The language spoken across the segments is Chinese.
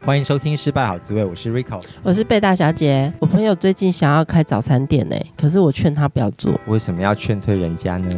欢迎收听《失败好滋味》，我是 Rico，我是贝大小姐。我朋友最近想要开早餐店呢，可是我劝他不要做。为什么要劝退人家呢？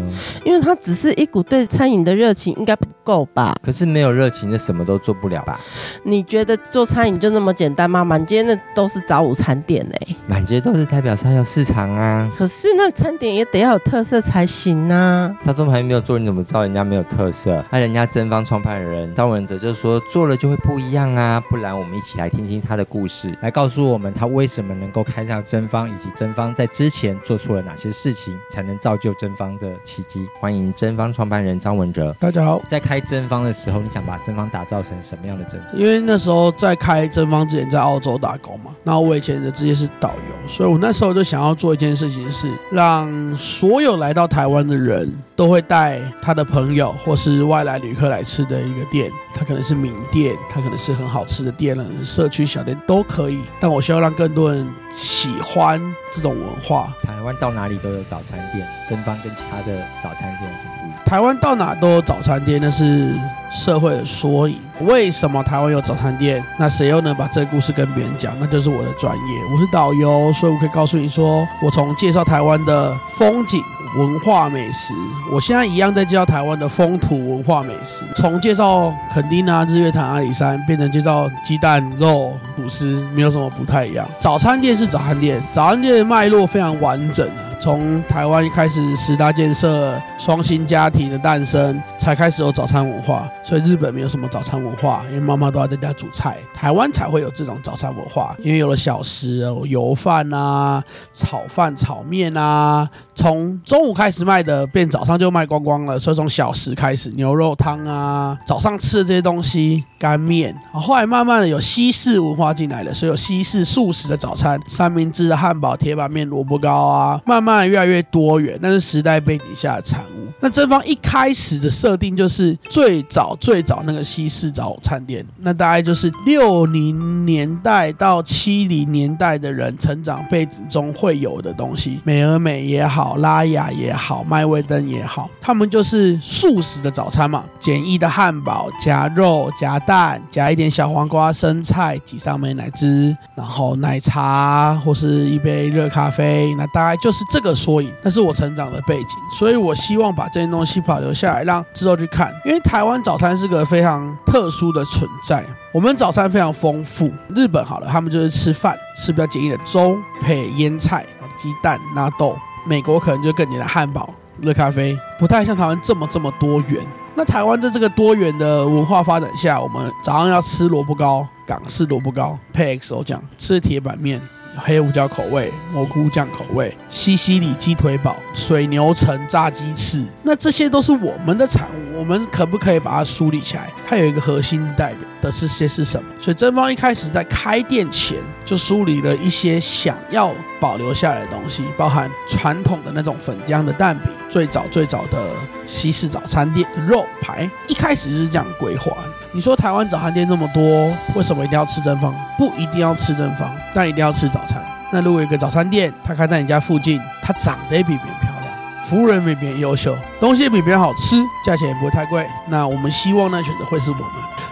因为他只是一股对餐饮的热情，应该不够吧？可是没有热情，那什么都做不了吧？你觉得做餐饮就那么简单吗？满街那都是早午餐店呢，满街都是代表才有市场啊。可是那餐点也得要有特色才行啊。他都还没有做，你怎么知道人家没有特色？那人家真方创办人张文哲就说，做了就会不一样啊，不然。我们一起来听听他的故事，来告诉我们他为什么能够开上真方，以及真方在之前做出了哪些事情，才能造就真方的奇迹。欢迎真方创办人张文哲。大家好，在开真方的时候，你想把真方打造成什么样的真方？因为那时候在开真方之前，在澳洲打工嘛，那我以前的职业是导游，所以我那时候就想要做一件事情，是让所有来到台湾的人都会带他的朋友或是外来旅客来吃的一个店，它可能是名店，它可能是很好吃的。店了，社区小店都可以，但我希望让更多人喜欢这种文化。台湾到哪里都有早餐店，真芳跟其他的早餐店有什么不一样？台湾到哪都有早餐店，那是社会的缩影。为什么台湾有早餐店？那谁又能把这个故事跟别人讲？那就是我的专业。我是导游，所以我可以告诉你说，我从介绍台湾的风景。文化美食，我现在一样在介绍台湾的风土文化美食，从介绍垦丁啊、日月潭、阿里山，变成介绍鸡蛋、肉、吐司，没有什么不太一样。早餐店是早餐店，早餐店的脉络非常完整。从台湾一开始，十大建设、双薪家庭的诞生，才开始有早餐文化。所以日本没有什么早餐文化，因为妈妈都要在家煮菜。台湾才会有这种早餐文化，因为有了小食，有油饭啊、炒饭、炒面啊。从中午开始卖的，变早上就卖光光了。所以从小食开始，牛肉汤啊，早上吃的这些东西，干面。后来慢慢的有西式文化进来了，所以有西式素食的早餐，三明治、汉堡、铁板面、萝卜糕啊，慢慢。越来越多元，那是时代背景下的产物。那正方一开始的设定就是最早最早那个西式早餐店，那大概就是六零年代到七零年代的人成长背景中会有的东西。美而美也好，拉雅也好，麦味登也好，他们就是素食的早餐嘛，简易的汉堡夹肉夹蛋夹一点小黄瓜生菜挤上美奶汁，然后奶茶或是一杯热咖啡，那大概就是这。这个缩影，那是我成长的背景，所以我希望把这些东西保留下来，让之后去看。因为台湾早餐是个非常特殊的存在，我们早餐非常丰富。日本好了，他们就是吃饭，吃比较简易的粥配腌菜、鸡蛋、纳豆。美国可能就更简单，汉堡、热咖啡，不太像台湾这么这么多元。那台湾在这个多元的文化发展下，我们早上要吃萝卜糕，港式萝卜糕配 XO 酱，吃铁板面。黑胡椒口味、蘑菇酱口味、西西里鸡腿堡、水牛城炸鸡翅，那这些都是我们的产物。我们可不可以把它梳理起来？它有一个核心代表的是些是什么？所以真方一开始在开店前就梳理了一些想要保留下来的东西，包含传统的那种粉浆的蛋饼，最早最早的西式早餐店肉排，一开始就是这样规划。你说台湾早餐店那么多，为什么一定要吃正方？不一定要吃正方，但一定要吃早餐。那如果有一个早餐店，它开在你家附近，它长得也比别人漂亮，服务人比别人优秀，东西比别人好吃，价钱也不会太贵，那我们希望呢，选择会是我们。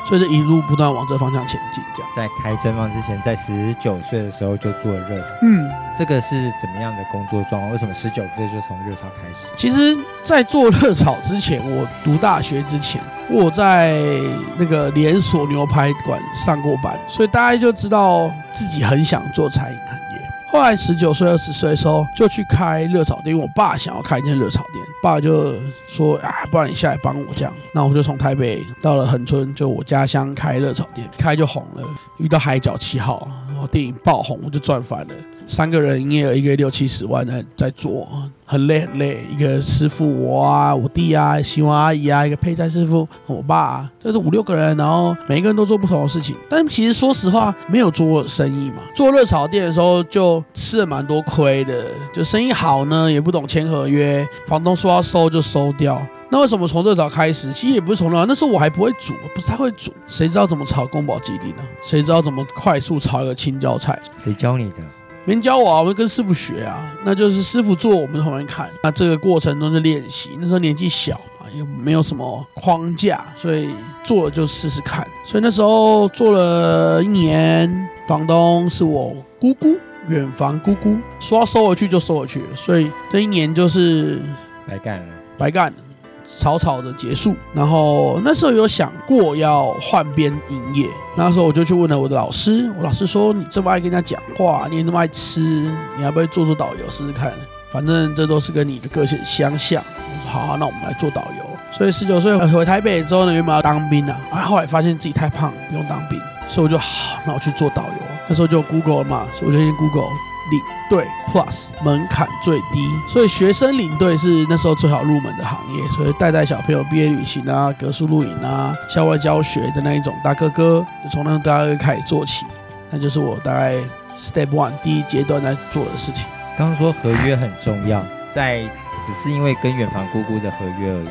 所以这一路不断往这方向前进，这样。在开真芳之前，在十九岁的时候就做了热炒。嗯，这个是怎么样的工作状况？为什么十九岁就从热炒开始？其实，在做热炒之前，我读大学之前，我在那个连锁牛排馆上过班，所以大家就知道自己很想做餐饮行业。后来十九岁、二十岁的时候，就去开热炒店，因为我爸想要开一间热炒店，爸就说啊，不然你下来帮我这样。那我就从台北到了恒春，就我家乡开热炒店，开就红了。遇到海角七号，然后电影爆红，我就赚翻了。三个人营业额一个月六七十万在在做，很累很累。一个师傅我啊，我弟啊，洗碗阿姨啊，一个配菜师傅，我爸啊，这是五六个人，然后每一个人都做不同的事情。但其实说实话，没有做过生意嘛。做热炒店的时候就吃了蛮多亏的，就生意好呢，也不懂签合约，房东说要收就收掉。那为什么从热炒开始？其实也不是从热，那时候我还不会煮，不是太会煮，谁知道怎么炒宫保鸡丁呢？谁知道怎么快速炒一个青椒菜？谁教你的？没人教我啊，我会跟师傅学啊，那就是师傅做，我们旁边看。那这个过程中就练习，那时候年纪小嘛，也没有什么框架，所以做了就试试看。所以那时候做了一年，房东是我姑姑，远房姑姑，说要收回去就收回去，所以这一年就是白干了，白干了。草草的结束，然后那时候有想过要换边营业，那时候我就去问了我的老师，我老师说，你这么爱跟人家讲话，你也这么爱吃，你要不要做做导游试试看？反正这都是跟你的个性相像。我说好，那我们来做导游。所以十九岁回台北之后呢，原本要当兵啊，啊，后来发现自己太胖，不用当兵，所以我就好，那我去做导游。那时候就 Google 了嘛，所以我就先 Google。领队 Plus 门槛最低，所以学生领队是那时候最好入门的行业。所以带带小朋友毕业旅行啊、格数露营啊、校外教学的那一种大哥哥，就从那种大哥哥开始做起。那就是我大概 Step One 第一阶段在做的事情。刚刚说合约很重要，在只是因为跟远房姑姑的合约而已。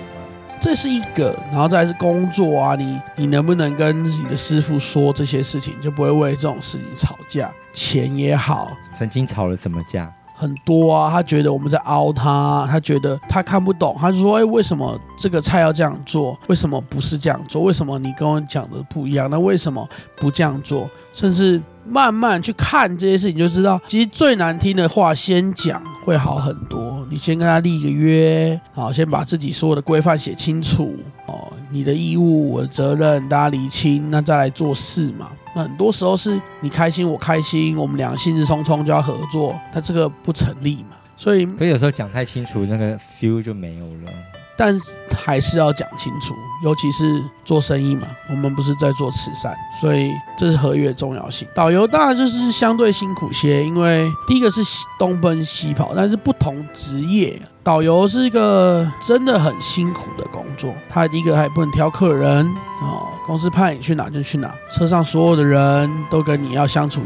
这是一个，然后再来是工作啊，你你能不能跟你的师傅说这些事情，就不会为这种事情吵架。钱也好，曾经吵了什么架？很多啊，他觉得我们在凹他，他觉得他看不懂，他就说：“哎，为什么这个菜要这样做？为什么不是这样做？为什么你跟我讲的不一样？那为什么不这样做？”甚至慢慢去看这些事情，就知道其实最难听的话先讲会好很多。你先跟他立一个约，好，先把自己所有的规范写清楚哦，你的义务、我的责任，大家理清，那再来做事嘛。很多时候是你开心我开心，我们俩兴致冲冲就要合作，那这个不成立嘛。所以，可有时候讲太清楚，那个 feel 就没有了。但还是要讲清楚，尤其是做生意嘛，我们不是在做慈善，所以这是合约的重要性。导游当然就是相对辛苦些，因为第一个是东奔西跑，但是不同职业，导游是一个真的很辛苦的工作。他第一个还不能挑客人哦，公司派你去哪就去哪，车上所有的人都跟你要相处，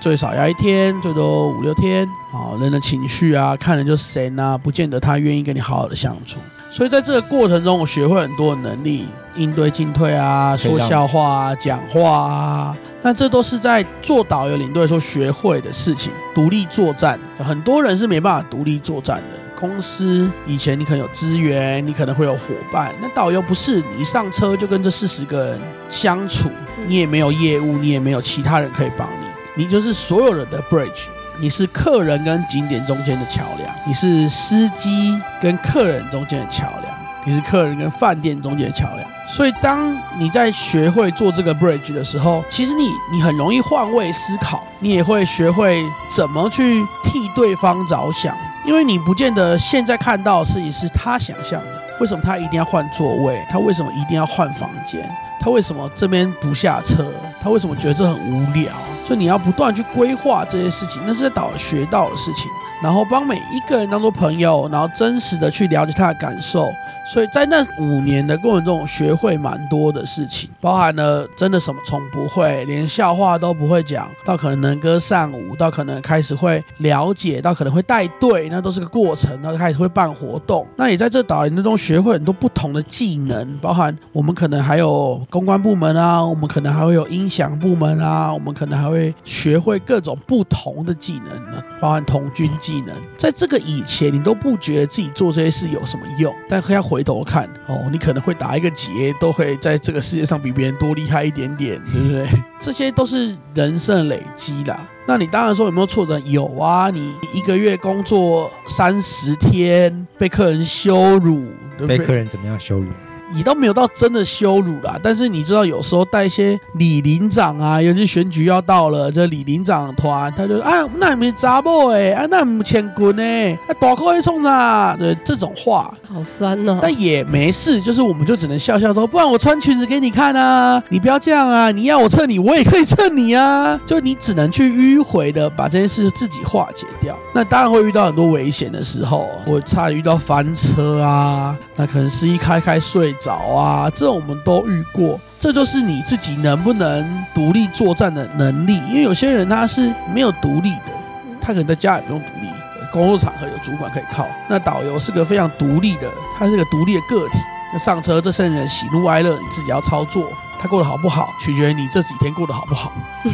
最少要一天，最多五六天。哦，人的情绪啊，看人就神啊，不见得他愿意跟你好好的相处。所以在这个过程中，我学会很多的能力，应对进退啊，说笑话啊，讲话啊。但这都是在做导游领队时候学会的事情。独立作战，很多人是没办法独立作战的。公司以前你可能有资源，你可能会有伙伴，那导游不是，你一上车就跟这四十个人相处，你也没有业务，你也没有其他人可以帮你，你就是所有人的 bridge。你是客人跟景点中间的桥梁，你是司机跟客人中间的桥梁，你是客人跟饭店中间的桥梁。所以，当你在学会做这个 bridge 的时候，其实你你很容易换位思考，你也会学会怎么去替对方着想，因为你不见得现在看到的事情是他想象的。为什么他一定要换座位？他为什么一定要换房间？他为什么这边不下车？他为什么觉得这很无聊？所以你要不断去规划这些事情，那是在导学到的事情，然后帮每一个人当做朋友，然后真实的去了解他的感受。所以在那五年的过程中，学会蛮多的事情，包含了真的什么从不会，连笑话都不会讲，到可能能歌善舞，到可能开始会了解，到可能会带队，那都是个过程。然后开始会办活动，那也在这导游中学会很多不同的技能，包含我们可能还有公关部门啊，我们可能还会有音响部门啊，我们可能还会学会各种不同的技能呢，包含童军技能。在这个以前，你都不觉得自己做这些事有什么用，但要回。回头看哦，你可能会打一个结，都会在这个世界上比别人多厉害一点点，对不对？这些都是人生累积啦。那你当然说有没有挫折？有啊，你一个月工作三十天，被客人羞辱，对不对？被客人怎么样羞辱？也都没有到真的羞辱啦。但是你知道，有时候带一些李林长啊，尤其选举要到了，这李林长团，他就啊，那你们查某哎，啊，那你们乾坤哎，啊，大哥会冲啥？对，这种话好酸哦。但也没事，就是我们就只能笑笑说，不然我穿裙子给你看啊，你不要这样啊，你要我蹭你，我也可以蹭你啊。就你只能去迂回的把这件事自己化解掉。那当然会遇到很多危险的时候，我差点遇到翻车啊，那可能司机开开睡着啊，这种我们都遇过。这就是你自己能不能独立作战的能力，因为有些人他是没有独立的，他可能在家也不用独立，工作场合有主管可以靠。那导游是个非常独立的，他是个独立的个体。那上车这些人喜怒哀乐你自己要操作，他过得好不好，取决于你这几天过得好不好。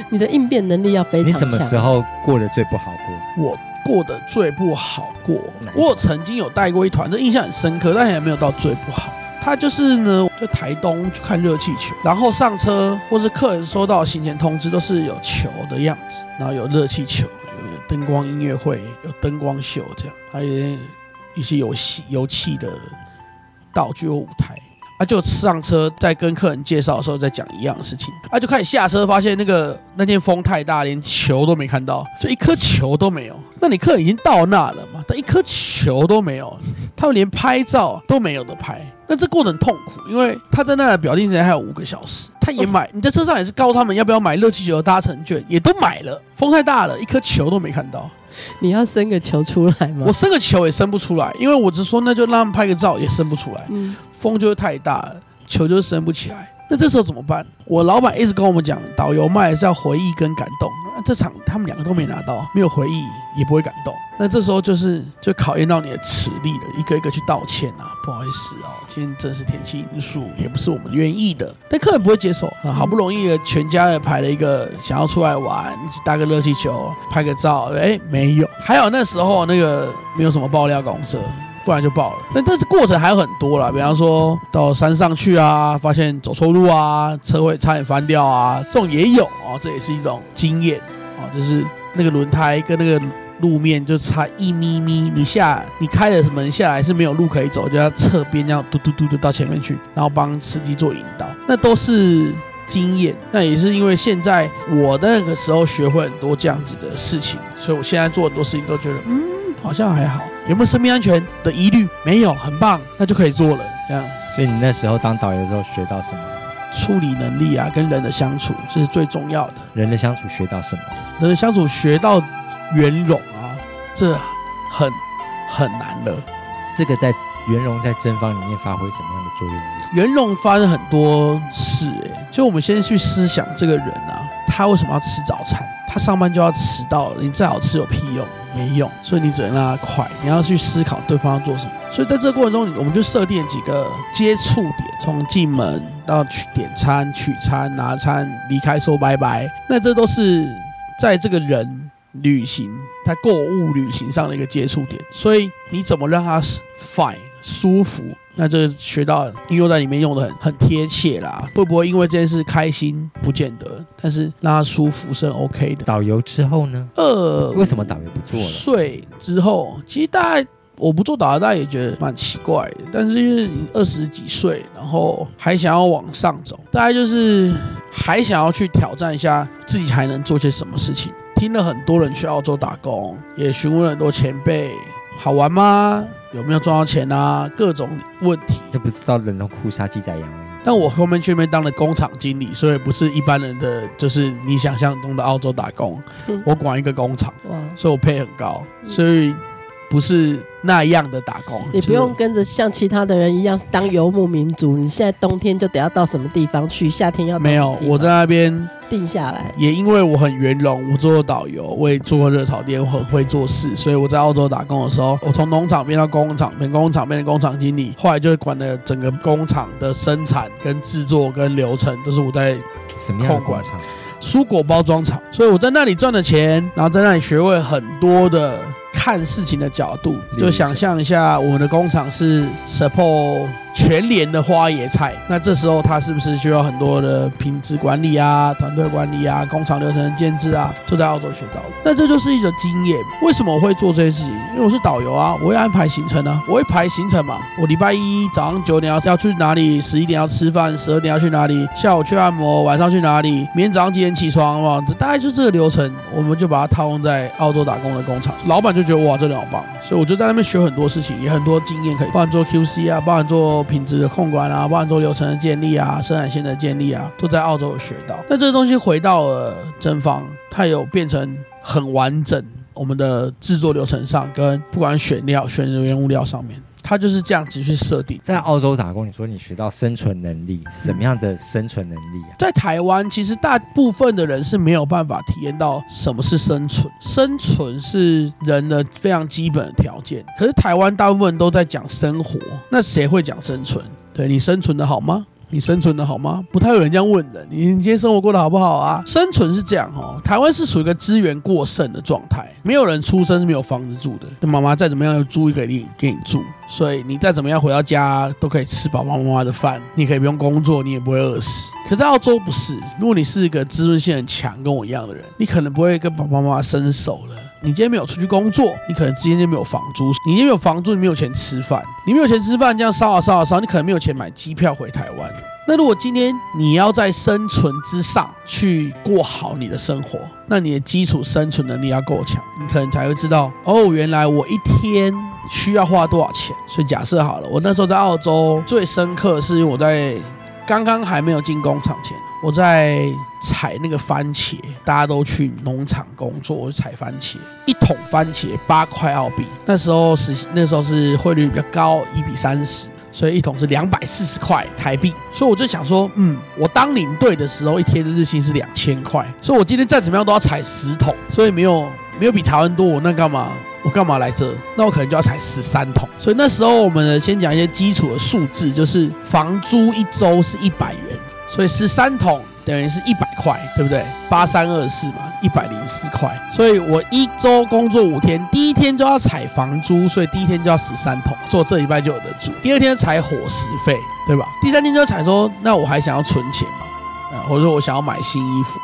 你的应变能力要非常强。你什么时候过得最不好过？我过得最不好过。我曾经有带过一团，这印象很深刻，但也没有到最不好。他就是呢，就台东去看热气球，然后上车或是客人收到行前通知，都是有球的样子，然后有热气球，有灯光音乐会，有灯光秀这样，还有一些游戏游戏的道具或舞台。他就上车，在跟客人介绍的时候，在讲一样的事情。他就开始下车，发现那个那天风太大，连球都没看到，就一颗球都没有。那你客人已经到那了嘛？但一颗球都没有，他们连拍照都没有的拍。那这过程痛苦，因为他在那的表定时间还有五个小时，他也买。你在车上也是告诉他们要不要买热气球的搭乘券，也都买了。风太大了，一颗球都没看到。你要伸个球出来吗？我伸个球也伸不出来，因为我只说那就让他们拍个照，也伸不出来。嗯。风就是太大了，球就升不起来。那这时候怎么办？我老板一直跟我们讲，导游卖的是要回忆跟感动。那这场他们两个都没拿到，没有回忆也不会感动。那这时候就是就考验到你的齿力了，一个一个去道歉啊，不好意思哦，今天真是天气因素，也不是我们愿意的。但客人不会接受，好不容易全家的排了一个想要出来玩，一起搭个热气球，拍个照，哎，没有。还有那时候那个没有什么爆料公社。不然就爆了。那但是过程还有很多啦，比方说到山上去啊，发现走错路啊，车会差点翻掉啊，这种也有啊，这也是一种经验啊，就是那个轮胎跟那个路面就差一咪咪，你下你开了门下来是没有路可以走，就要侧边这样嘟嘟嘟嘟到前面去，然后帮司机做引导，那都是经验。那也是因为现在我那个时候学会很多这样子的事情，所以我现在做很多事情都觉得嗯。好像还好，有没有生命安全的疑虑？没有，很棒，那就可以做了。这样，所以你那时候当导游的时候学到什么？处理能力啊，跟人的相处，这是最重要的。人的相处学到什么？人的相处学到圆融啊，这很很难的。这个在圆融在真方里面发挥什么样的作用？圆融发生很多事，哎，就我们先去思想这个人啊，他为什么要吃早餐？他上班就要迟到了，你再好吃有屁用？没用，所以你只能让他快。你要去思考对方要做什么。所以在这个过程中，我们就设定几个接触点，从进门到取点餐、取餐、拿餐、离开说拜拜，那这都是在这个人旅行、他购物旅行上的一个接触点。所以你怎么让他 fine 舒服？那这个学到应用在里面用的很很贴切啦，会不会因为这件事开心？不见得，但是让他舒服是很 OK 的。导游之后呢？呃，为什么导游不做了？岁之后，其实大概我不做导游，大家也觉得蛮奇怪的。但是因为你二十几岁，然后还想要往上走，大概就是还想要去挑战一下自己还能做些什么事情。听了很多人去澳洲打工，也询问了很多前辈，好玩吗？有没有赚到钱啊？各种问题，就不知道人都哭杀鸡宰羊。但我后面去那边当了工厂经理，所以不是一般人的，就是你想象中的澳洲打工。我管一个工厂，所以我配很高，所以不是那样的打工。你不用跟着像其他的人一样当游牧民族。你现在冬天就得要到什么地方去，夏天要到没有？我在那边。定下来，也因为我很圆融，我做过导游，我也做过热炒店，我很会做事，所以我在澳洲打工的时候，我从农场变到工厂，变工厂变成工厂经理，后来就管了整个工厂的生产、跟制作、跟流程，都是我在什么样的工厂？蔬果包装厂，所以我在那里赚了钱，然后在那里学会很多的看事情的角度，就想象一下，我们的工厂是 support。全年的花椰菜，那这时候他是不是需要很多的品质管理啊、团队管理啊、工厂流程的建制啊，都在澳洲学到的。那这就是一种经验。为什么我会做这些事情？因为我是导游啊，我会安排行程啊，我会排行程嘛。我礼拜一早上九点要要去哪里，十一点要吃饭，十二点要去哪里，下午去按摩，晚上去哪里，明天早上几点起床嘛？大概就这个流程，我们就把它套用在澳洲打工的工厂。老板就觉得哇，这里好棒，所以我就在那边学很多事情，也很多经验可以，包含做 QC 啊，包含做品质的控管啊，包含做流程的建立啊，生产线的建立啊，都在澳洲有学到。那这个东西回到了真方，它有变成很完整。我们的制作流程上，跟不管选料、选人员物料上面，它就是这样子去设定。在澳洲打工，你说你学到生存能力，什么样的生存能力啊？在台湾，其实大部分的人是没有办法体验到什么是生存。生存是人的非常基本的条件。可是台湾大部分人都在讲生活，那谁会讲生存？对，你生存的好吗？你生存的好吗？不太有人这样问的。你今天生活过得好不好啊？生存是这样哦，台湾是属于一个资源过剩的状态，没有人出生是没有房子住的。那妈妈再怎么样，又租一个给你给你住，所以你再怎么样回到家都可以吃爸爸妈妈的饭，你可以不用工作，你也不会饿死。可是澳洲不是，如果你是一个自尊心很强，跟我一样的人，你可能不会跟爸爸妈妈伸手了。你今天没有出去工作，你可能今天就没有房租。你今天没有房租，你没有钱吃饭。你没有钱吃饭，这样烧啊烧啊烧，你可能没有钱买机票回台湾。那如果今天你要在生存之上去过好你的生活，那你的基础生存能力要够强，你可能才会知道哦，原来我一天需要花多少钱。所以假设好了，我那时候在澳洲最深刻是因为我在刚刚还没有进工厂前。我在采那个番茄，大家都去农场工作，我采番茄，一桶番茄八块澳币，那时候是那时候是汇率比较高，一比三十，所以一桶是两百四十块台币，所以我就想说，嗯，我当领队的时候一天的日薪是两千块，所以我今天再怎么样都要采十桶，所以没有没有比台湾多，我那干嘛？我干嘛来这？那我可能就要采十三桶，所以那时候我们呢先讲一些基础的数字，就是房租一周是一百元。所以十三桶等于是一百块，对不对？八三二四嘛，一百零四块。所以我一周工作五天，第一天就要采房租，所以第一天就要十三桶，做这礼拜就有的住。第二天采伙食费，对吧？第三天就要采说，那我还想要存钱嘛？啊，或者说我想要买新衣服？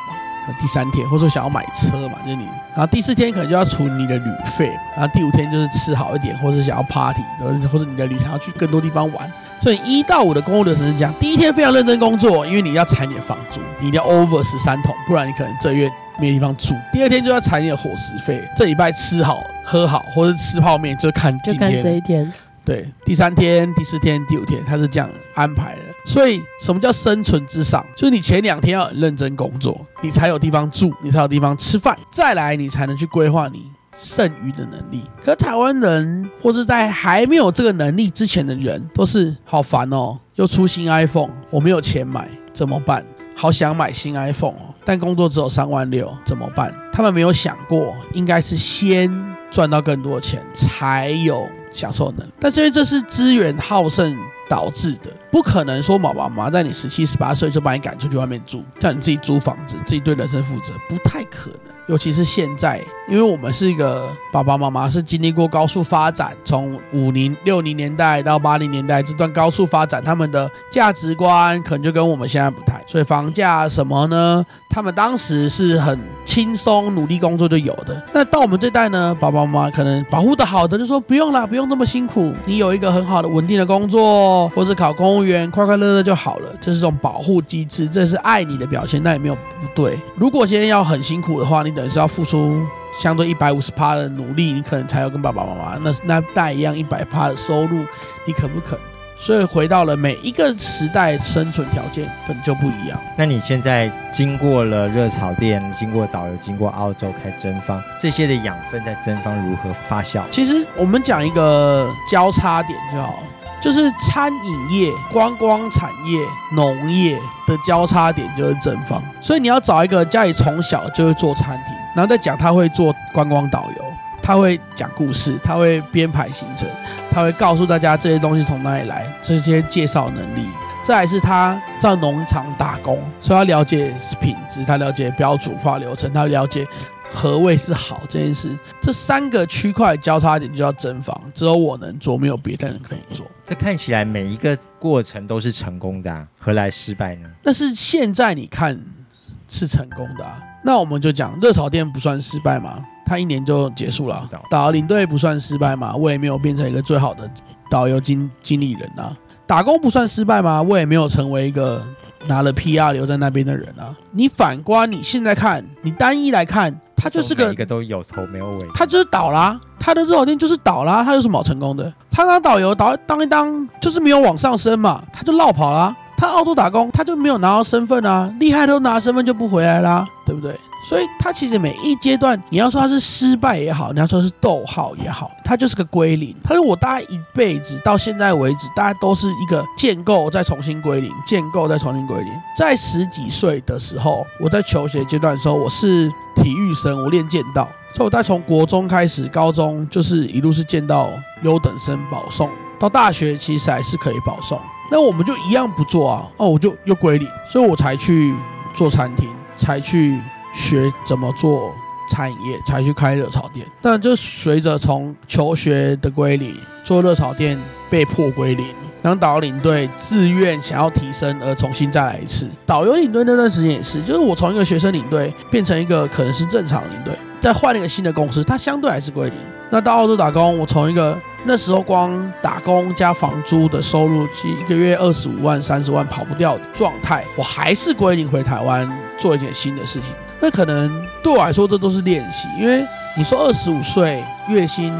第三天，或者说想要买车嘛？就是你。然后第四天可能就要出你的旅费，然后第五天就是吃好一点，或者是想要 party，或者你的旅程要去更多地方玩。所以一到五的工作流程是这样：第一天非常认真工作，因为你要采你的房租，你一定要 over 十三桶，不然你可能这月没地方住。第二天就要采你的伙食费，这礼拜吃好喝好，或者吃泡面就看今天。就看这一天。对，第三天、第四天、第五天，他是这样安排的。所以什么叫生存之上？就是你前两天要很认真工作，你才有地方住，你才有地方吃饭，再来你才能去规划你。剩余的能力，可台湾人或是在还没有这个能力之前的人，都是好烦哦，又出新 iPhone，我没有钱买怎么办？好想买新 iPhone 哦，但工作只有三万六怎么办？他们没有想过，应该是先赚到更多钱，才有享受能力。但是因为这是资源好胜导致的，不可能说爸爸妈妈在你十七、十八岁就把你赶出去外面住，叫你自己租房子，自己对人生负责，不太可能。尤其是现在，因为我们是一个爸爸妈妈是经历过高速发展，从五零六零年代到八零年代这段高速发展，他们的价值观可能就跟我们现在不太，所以房价什么呢？他们当时是很轻松努力工作就有的。那到我们这代呢，爸爸妈妈可能保护的好的就说不用啦，不用这么辛苦，你有一个很好的稳定的工作，或者考公务员，快快乐乐就好了，这是种保护机制，这是爱你的表现，那也没有不对。如果现在要很辛苦的话，你。等于是要付出相对一百五十趴的努力，你可能才有跟爸爸妈妈那那代一样一百趴的收入，你肯不肯？所以回到了每一个时代，生存条件本就不一样。那你现在经过了热炒店，经过导游，经过澳洲开蒸方，这些的养分在蒸方如何发酵？其实我们讲一个交叉点就好。就是餐饮业、观光产业、农业的交叉点就是蒸方，所以你要找一个家里从小就会做餐厅，然后再讲他会做观光导游，他会讲故事，他会编排行程，他会告诉大家这些东西从哪里来，这些介绍能力。再来是他在农场打工，所以他了解品质，他了解标准化流程，他了解何谓是好这件事。这三个区块交叉点就叫真房，只有我能做，没有别的人可以做。这看起来每一个过程都是成功的啊，何来失败呢？但是现在你看是成功的啊，那我们就讲热炒店不算失败吗？他一年就结束了。导游领队不算失败嘛？我也没有变成一个最好的导游经经理人啊。打工不算失败吗？我也没有成为一个拿了 PR 留在那边的人啊。你反观你现在看，你单一来看，他就是个一个都有头没有尾，他就是倒啦，他的热炒店就是倒啦，他有什么好成功的？他当导游导当一当就是没有往上升嘛，他就落跑啦。他澳洲打工他就没有拿到身份啊，厉害都拿身份就不回来啦，对不对？所以他其实每一阶段，你要说他是失败也好，你要说是逗号也好，他就是个归零。他说我大概一辈子到现在为止，大家都是一个建构再重新归零，建构再重新归零。在十几岁的时候，我在求学阶段的时候，我是体育生，我练剑道，所以我在从国中开始，高中就是一路是剑道优等生保送，到大学其实还是可以保送。那我们就一样不做啊，哦，我就又归零，所以我才去做餐厅，才去。学怎么做餐饮业，才去开热炒店。但就随着从求学的归零，做热炒店被迫归零，当导游领队自愿想要提升而重新再来一次。导游领队那段时间也是，就是我从一个学生领队变成一个可能是正常领队，再换了一个新的公司，它相对还是归零。那到澳洲打工，我从一个那时候光打工加房租的收入，一个月二十五万、三十万跑不掉的状态，我还是归零回台湾做一件新的事情。那可能对我来说，这都是练习。因为你说二十五岁月薪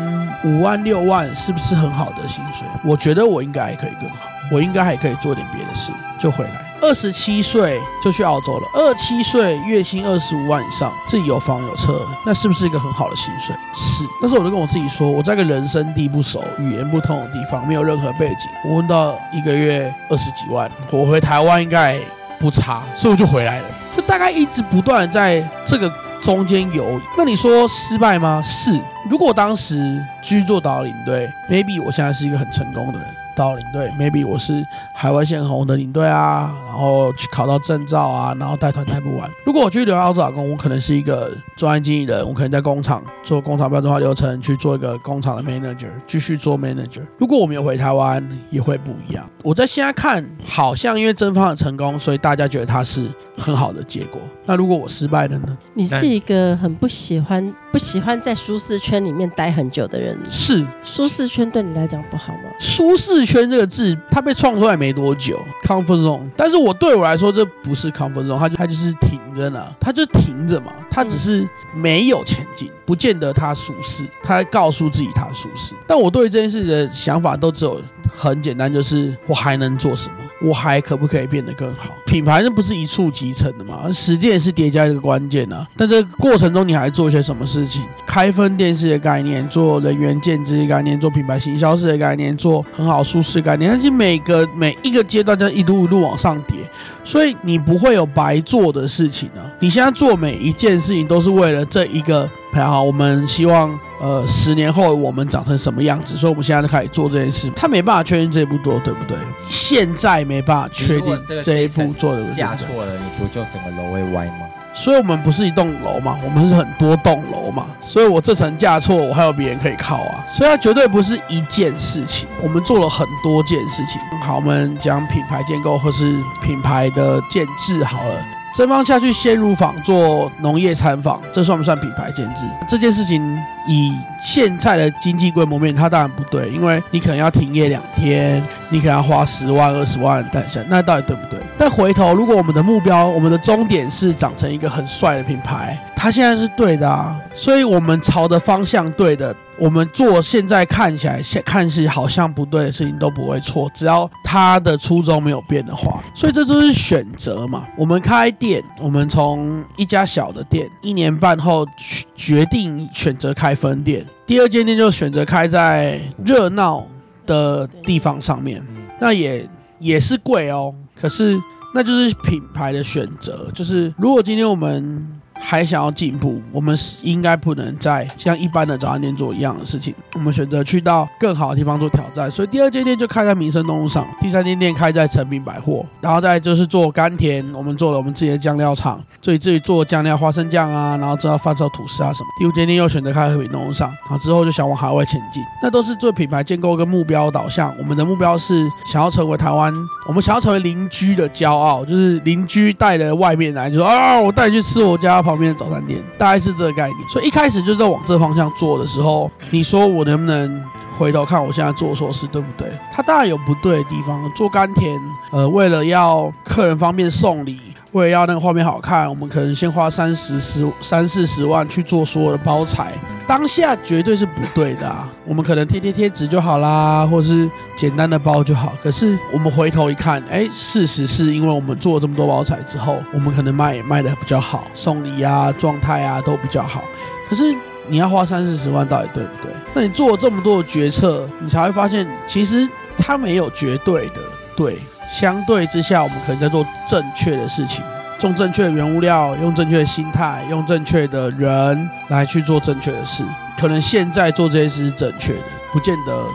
五万六万，是不是很好的薪水？我觉得我应该还可以更好，我应该还可以做点别的事，就回来。二十七岁就去澳洲了，二十七岁月薪二十五万以上，自己有房有车，那是不是一个很好的薪水？是。但是我就跟我自己说，我在个人生地不熟、语言不通的地方，没有任何背景，我问到一个月二十几万，我回台湾应该不差，所以我就回来了。就大概一直不断在这个中间游，那你说失败吗？是。如果当时继续做导领队，maybe 我现在是一个很成功的人。到领队，maybe 我是海外线红的领队啊，然后去考到证照啊，然后带团带不完。如果我去留在澳洲打工，我可能是一个专业经理人，我可能在工厂做工厂标准化流程，去做一个工厂的 manager，继续做 manager。如果我没有回台湾，也会不一样。我在现在看，好像因为真芳很成功，所以大家觉得他是很好的结果。那如果我失败了呢？你是一个很不喜欢不喜欢在舒适圈里面待很久的人。是。舒适圈对你来讲不好吗？舒适。圈这个字，它被创出来没多久，comfort zone。但是我对我来说，这不是 comfort zone，它就它就是停着呢，它就停着嘛，它只是没有前进，不见得它舒适，它告诉自己它舒适。但我对这件事的想法都只有很简单，就是我还能做什么？我还可不可以变得更好？品牌那不是一蹴即成的嘛？时间也是叠加一个关键啊。但这过程中，你还做些什么事情？开分店式的概念，做人员建制的概念，做品牌行销式的概念，做很好舒适概念。但是每个每一个阶段，就一路一路往上叠。所以你不会有白做的事情呢、你现在做每一件事情都是为了这一个，好，我们希望呃十年后我们长成什么样子，所以我们现在就开始做这件事。他没办法确定这一步做对不对？现在没办法确定这一步做的对不对？架错了，你不就整个楼会歪吗？所以我们不是一栋楼嘛，我们是很多栋楼嘛。所以我这层架错，我还有别人可以靠啊。所以它绝对不是一件事情，我们做了很多件事情。好，我们讲品牌建构或是品牌的建制好了。真芳下去鲜乳坊做农业参访，这算不算品牌建制？这件事情以现在的经济规模面，它当然不对，因为你可能要停业两天，你可能要花十万二十万带下，那到底对不对？但回头，如果我们的目标，我们的终点是长成一个很帅的品牌，它现在是对的啊，所以我们朝的方向对的。我们做现在看起来、看似好像不对的事情都不会错，只要他的初衷没有变的话。所以这就是选择嘛。我们开店，我们从一家小的店，一年半后决定选择开分店，第二间店就选择开在热闹的地方上面，那也也是贵哦。可是那就是品牌的选择，就是如果今天我们。还想要进步，我们是应该不能再像一般的早餐店做一样的事情。我们选择去到更好的地方做挑战，所以第二间店就开在民生东路上，第三间店开在诚品百货，然后再就是做甘甜，我们做了我们自己的酱料厂，自己自己做酱料花生酱啊，然后知道发售吐司啊什么。第五间店又选择开在和平东路上，然后之后就想往海外前进，那都是做品牌建构跟目标导向。我们的目标是想要成为台湾，我们想要成为邻居的骄傲，就是邻居带了外面来就说啊，我带你去吃我家旁边的早餐店，大概是这个概念。所以一开始就在往这方向做的时候，你说我能不能回头看我现在做错事对不对？他当然有不对的地方。做甘甜，呃，为了要客人方便送礼，为了要那个画面好看，我们可能先花三十十三四十万去做所有的包材。当下绝对是不对的啊！我们可能贴贴贴纸就好啦，或者是简单的包就好。可是我们回头一看，哎，事实是因为我们做了这么多包材之后，我们可能卖也卖得比较好，送礼啊、状态啊都比较好。可是你要花三四十万，到底对不对？那你做了这么多的决策，你才会发现，其实它没有绝对的对。相对之下，我们可能在做正确的事情。种正确的原物料，用正确的心态，用正确的人来去做正确的事。可能现在做这些事是正确的，不见得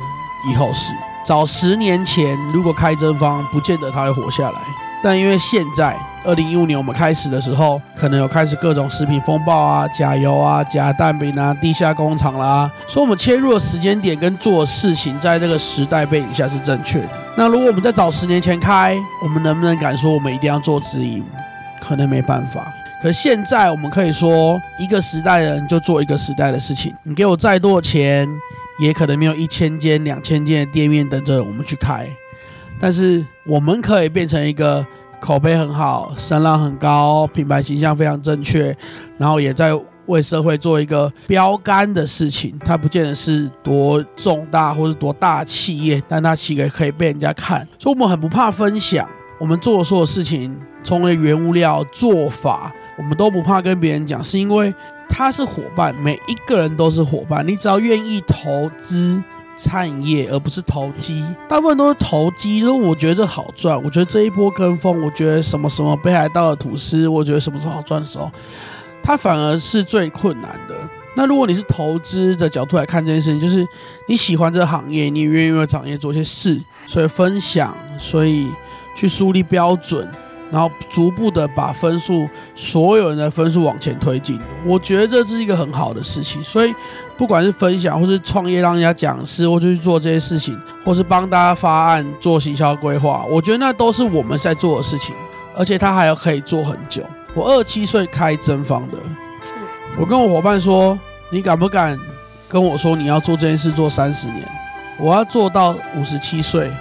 以后是。早十年前如果开真方，不见得他会活下来。但因为现在二零一五年我们开始的时候，可能有开始各种食品风暴啊、假油啊、假蛋饼啊、地下工厂啦，所以我们切入的时间点跟做事情，在这个时代背景下是正确的。那如果我们在早十年前开，我们能不能敢说我们一定要做直营？可能没办法，可现在我们可以说，一个时代的人就做一个时代的事情。你给我再多的钱，也可能没有一千间、两千间的店面等着我们去开。但是我们可以变成一个口碑很好、声浪很高、品牌形象非常正确，然后也在为社会做一个标杆的事情。它不见得是多重大或是多大企业，但它其实可以被人家看。所以我们很不怕分享，我们做的所有事情。从原物料做法，我们都不怕跟别人讲，是因为他是伙伴，每一个人都是伙伴。你只要愿意投资餐饮业，而不是投机，大部分都是投机。因为我觉得这好赚，我觉得这一波跟风，我觉得什么什么北海道的吐司，我觉得什么时候好赚的时候，它反而是最困难的。那如果你是投资的角度来看这件事情，就是你喜欢这个行业，你愿意为行业做些事，所以分享，所以去树立标准。然后逐步的把分数，所有人的分数往前推进，我觉得这是一个很好的事情。所以，不管是分享，或是创业让人家讲师，或者去做这些事情，或是帮大家发案做行销规划，我觉得那都是我们在做的事情。而且他还要可以做很久。我二十七岁开真房的，我跟我伙伴说：“你敢不敢跟我说你要做这件事做三十年？我要做到五十七岁。”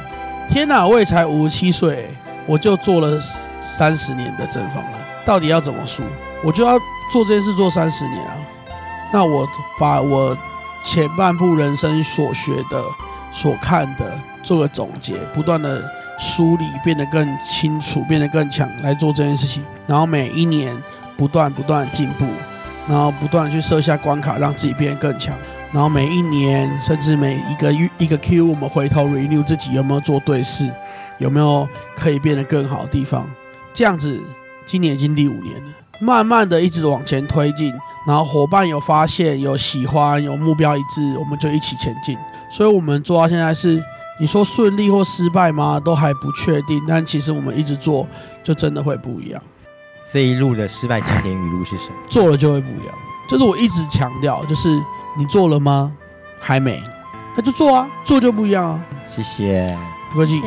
天哪，我也才五十七岁。我就做了三十年的真房了，到底要怎么输？我就要做这件事做三十年啊！那我把我前半部人生所学的、所看的做个总结，不断的梳理，变得更清楚，变得更强，来做这件事情。然后每一年不断不断进步，然后不断去设下关卡，让自己变得更强。然后每一年，甚至每一个月一个 Q，我们回头 renew 自己有没有做对事，有没有可以变得更好的地方。这样子，今年已经第五年了，慢慢的一直往前推进。然后伙伴有发现、有喜欢、有目标一致，我们就一起前进。所以，我们做到现在是，你说顺利或失败吗？都还不确定。但其实我们一直做，就真的会不一样。这一路的失败经典语录是什么？做了就会不一样。就是我一直强调，就是。你做了吗？还没，那就做啊，做就不一样啊。谢谢，不客气。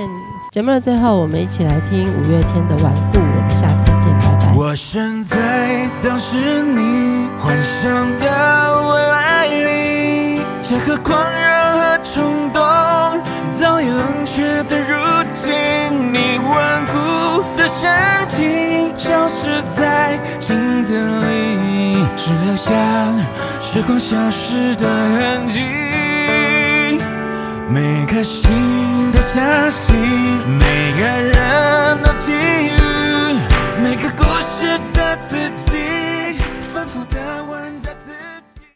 节目的最后，我们一起来听五月天的《顽固》，我们下次见，拜拜。我身在当时你幻想的未来里，这个狂热和冲动早已冷却的，如今你顽固的神情消失在镜子里，只留下时光消失的痕迹。每颗心都相信，每个人都给予，每个故事的自己，反复的问。